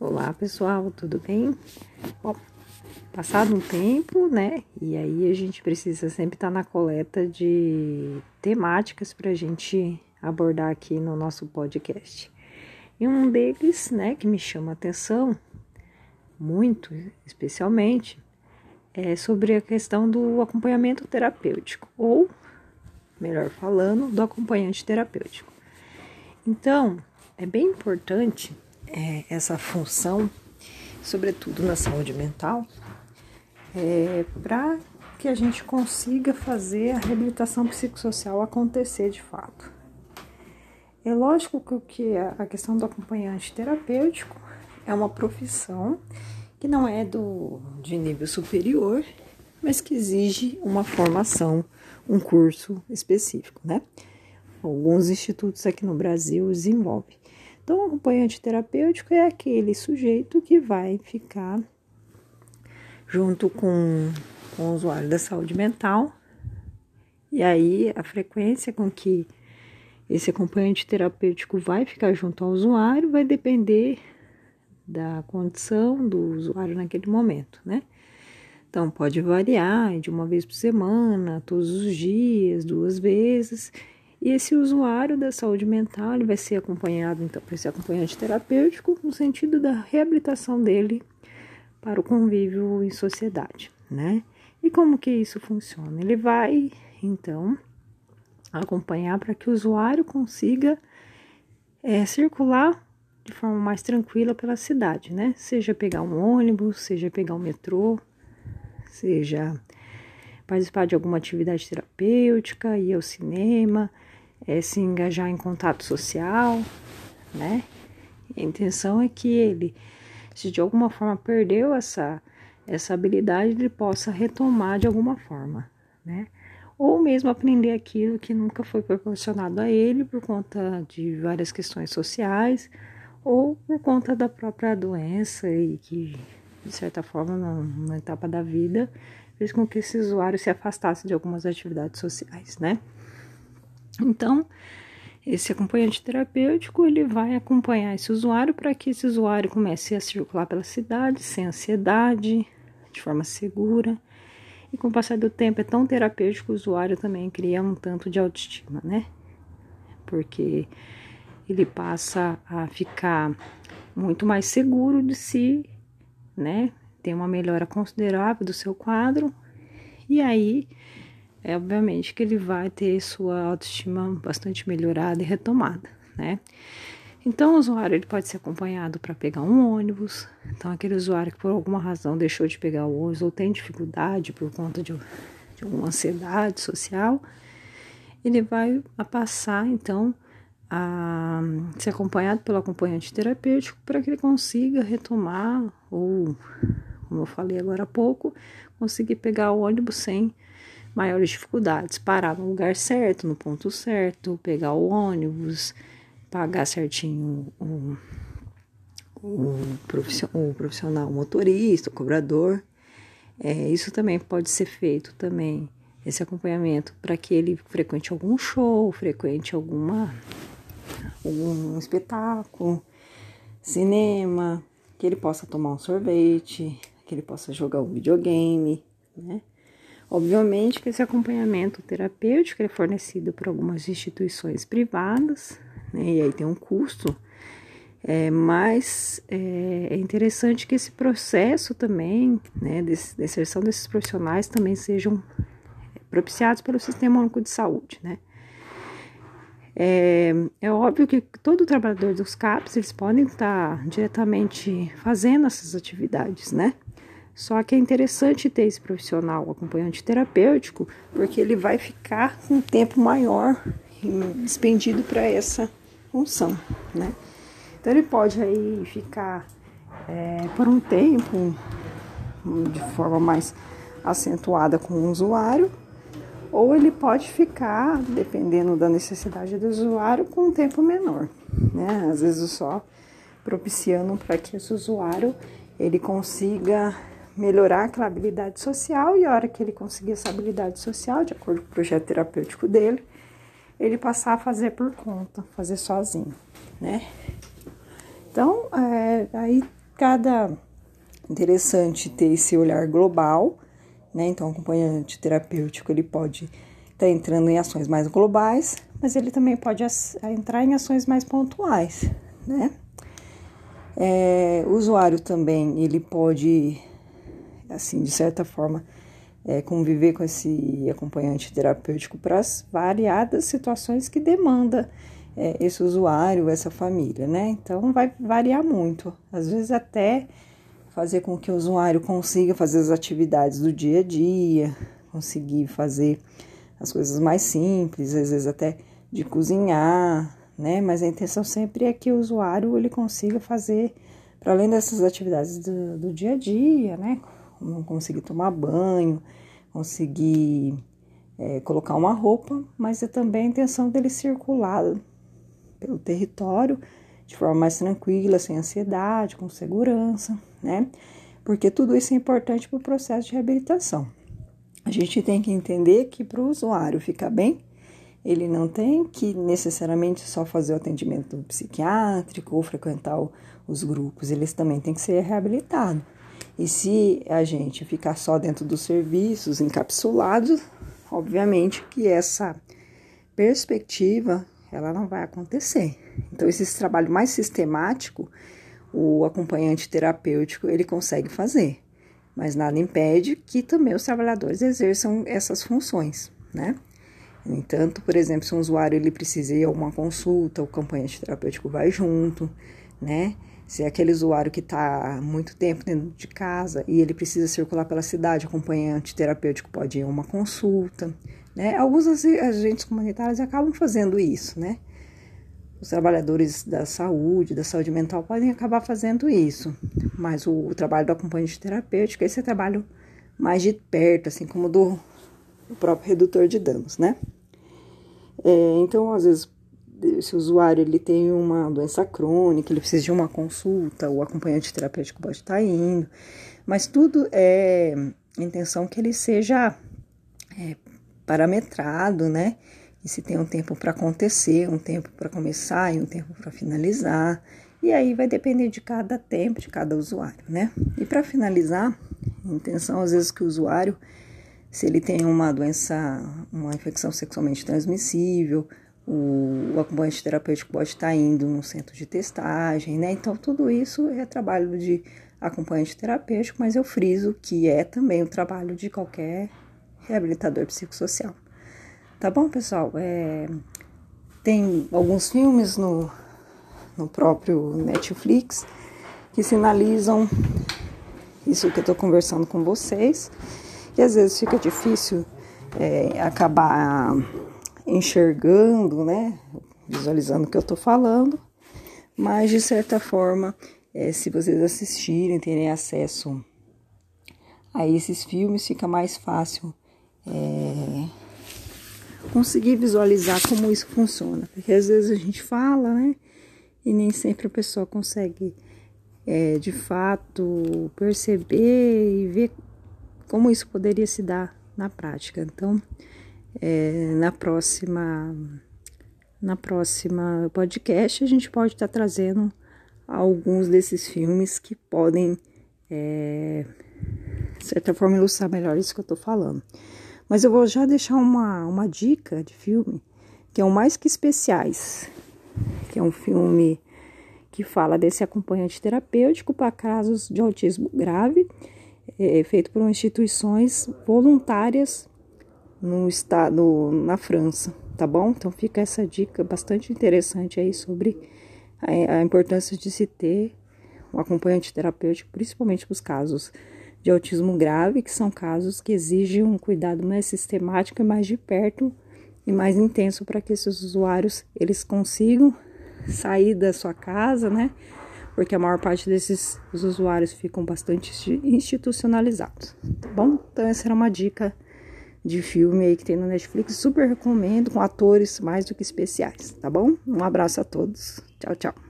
Olá pessoal, tudo bem? Bom, passado um tempo, né? E aí a gente precisa sempre estar na coleta de temáticas para a gente abordar aqui no nosso podcast. E um deles, né, que me chama a atenção muito, especialmente, é sobre a questão do acompanhamento terapêutico, ou, melhor falando, do acompanhante terapêutico. Então, é bem importante é, essa função, sobretudo na saúde mental, é, para que a gente consiga fazer a reabilitação psicossocial acontecer de fato. É lógico que a questão do acompanhante terapêutico é uma profissão que não é do, de nível superior, mas que exige uma formação, um curso específico, né? Alguns institutos aqui no Brasil desenvolvem. Então, o acompanhante terapêutico é aquele sujeito que vai ficar junto com, com o usuário da saúde mental. E aí, a frequência com que esse acompanhante terapêutico vai ficar junto ao usuário vai depender da condição do usuário naquele momento, né? Então, pode variar de uma vez por semana, todos os dias, duas vezes. E esse usuário da saúde mental ele vai ser acompanhado, então, por esse acompanhante terapêutico, no sentido da reabilitação dele para o convívio em sociedade, né? E como que isso funciona? Ele vai, então, acompanhar para que o usuário consiga é, circular de forma mais tranquila pela cidade, né? Seja pegar um ônibus, seja pegar um metrô, seja participar de alguma atividade terapêutica, ir ao cinema, é, se engajar em contato social, né? a intenção é que ele, se de alguma forma perdeu essa, essa habilidade, ele possa retomar de alguma forma, né? Ou mesmo aprender aquilo que nunca foi proporcionado a ele por conta de várias questões sociais ou por conta da própria doença e que, de certa forma, numa etapa da vida, fez com que esse usuário se afastasse de algumas atividades sociais, né? Então, esse acompanhante terapêutico ele vai acompanhar esse usuário para que esse usuário comece a circular pela cidade sem ansiedade, de forma segura. E com o passar do tempo é tão terapêutico o usuário também cria um tanto de autoestima, né? Porque ele passa a ficar muito mais seguro de si, né? Tem uma melhora considerável do seu quadro. E aí é obviamente que ele vai ter sua autoestima bastante melhorada e retomada, né? Então, o usuário ele pode ser acompanhado para pegar um ônibus. Então, aquele usuário que por alguma razão deixou de pegar o ônibus ou tem dificuldade por conta de, de uma ansiedade social, ele vai a passar, então, a ser acompanhado pelo acompanhante terapêutico para que ele consiga retomar ou, como eu falei agora há pouco, conseguir pegar o ônibus sem maiores dificuldades. Parar no lugar certo, no ponto certo, pegar o ônibus, pagar certinho o, o, profissional, o profissional, motorista, o cobrador. É, isso também pode ser feito também, esse acompanhamento, para que ele frequente algum show, frequente alguma algum espetáculo, cinema, que ele possa tomar um sorvete, que ele possa jogar um videogame, né? Obviamente que esse acompanhamento terapêutico é fornecido por algumas instituições privadas, né, e aí tem um custo, é, mas é, é, interessante que esse processo também, né, de inserção desses profissionais também sejam propiciados pelo Sistema Único de Saúde, né. É, é, óbvio que todo trabalhador dos CAPs, eles podem estar diretamente fazendo essas atividades, né? Só que é interessante ter esse profissional acompanhante terapêutico, porque ele vai ficar com um tempo maior expendido para essa função, né? Então ele pode aí ficar é, por um tempo de forma mais acentuada com o usuário, ou ele pode ficar, dependendo da necessidade do usuário, com um tempo menor, né? Às vezes só propiciando para que esse usuário ele consiga melhorar aquela habilidade social e a hora que ele conseguir essa habilidade social, de acordo com o projeto terapêutico dele, ele passar a fazer por conta, fazer sozinho, né? Então, é, aí cada interessante ter esse olhar global, né? Então, o acompanhante terapêutico ele pode estar tá entrando em ações mais globais, mas ele também pode entrar em ações mais pontuais, né? É, o usuário também ele pode, assim, de certa forma, é, conviver com esse acompanhante terapêutico para as variadas situações que demanda é, esse usuário, essa família, né? Então vai variar muito, às vezes até fazer com que o usuário consiga fazer as atividades do dia a dia, conseguir fazer as coisas mais simples, às vezes até de cozinhar, né? Mas a intenção sempre é que o usuário ele consiga fazer, para além dessas atividades do, do dia a dia, né? Como conseguir tomar banho, conseguir é, colocar uma roupa, mas é também a intenção dele circular pelo território de forma mais tranquila, sem ansiedade, com segurança, né? Porque tudo isso é importante para o processo de reabilitação. A gente tem que entender que para o usuário ficar bem, ele não tem que necessariamente só fazer o atendimento psiquiátrico ou frequentar os grupos, eles também têm que ser reabilitados. E se a gente ficar só dentro dos serviços encapsulados, obviamente que essa perspectiva ela não vai acontecer. Então, esse trabalho mais sistemático, o acompanhante terapêutico ele consegue fazer, mas nada impede que também os trabalhadores exerçam essas funções, né? No entanto, por exemplo, se um usuário ele precisa ir a uma consulta, o acompanhante terapêutico vai junto, né? Se é aquele usuário que está muito tempo dentro de casa e ele precisa circular pela cidade, acompanhante terapêutico pode ir a uma consulta, né? Alguns agentes comunitários acabam fazendo isso, né? Os trabalhadores da saúde, da saúde mental podem acabar fazendo isso, mas o, o trabalho do acompanhante terapêutico, esse é trabalho mais de perto, assim como do, do próprio redutor de danos, né? É, então, às vezes, se o usuário ele tem uma doença crônica, ele precisa de uma consulta, o acompanhante terapêutico pode estar indo, mas tudo é intenção que ele seja é, parametrado, né? E se tem um tempo para acontecer, um tempo para começar e um tempo para finalizar. E aí vai depender de cada tempo, de cada usuário, né? E para finalizar, intenção às vezes que o usuário, se ele tem uma doença, uma infecção sexualmente transmissível, o, acompanhante terapêutico pode estar indo no centro de testagem, né? Então, tudo isso é trabalho de acompanhante terapêutico, mas eu friso que é também o trabalho de qualquer reabilitador psicossocial. Tá bom, pessoal? É, tem alguns filmes no, no próprio Netflix que sinalizam isso que eu estou conversando com vocês. E às vezes fica difícil é, acabar enxergando, né? Visualizando o que eu estou falando. Mas de certa forma, é, se vocês assistirem, terem acesso a esses filmes, fica mais fácil é, conseguir visualizar como isso funciona. Porque às vezes a gente fala, né? E nem sempre a pessoa consegue é, de fato perceber e ver como isso poderia se dar na prática. Então, é, na próxima na próxima podcast a gente pode estar tá trazendo alguns desses filmes que podem é, de certa forma ilustrar melhor isso que eu estou falando. Mas eu vou já deixar uma, uma dica de filme, que é o Mais Que Especiais, que é um filme que fala desse acompanhante terapêutico para casos de autismo grave, é, feito por instituições voluntárias no estado, na França, tá bom? Então fica essa dica bastante interessante aí sobre a, a importância de se ter um acompanhante terapêutico, principalmente para os casos de autismo grave, que são casos que exigem um cuidado mais sistemático e mais de perto e mais intenso para que esses usuários eles consigam sair da sua casa, né? Porque a maior parte desses usuários ficam bastante institucionalizados, tá bom? Então essa era uma dica de filme aí que tem no Netflix, super recomendo, com atores mais do que especiais, tá bom? Um abraço a todos. Tchau, tchau.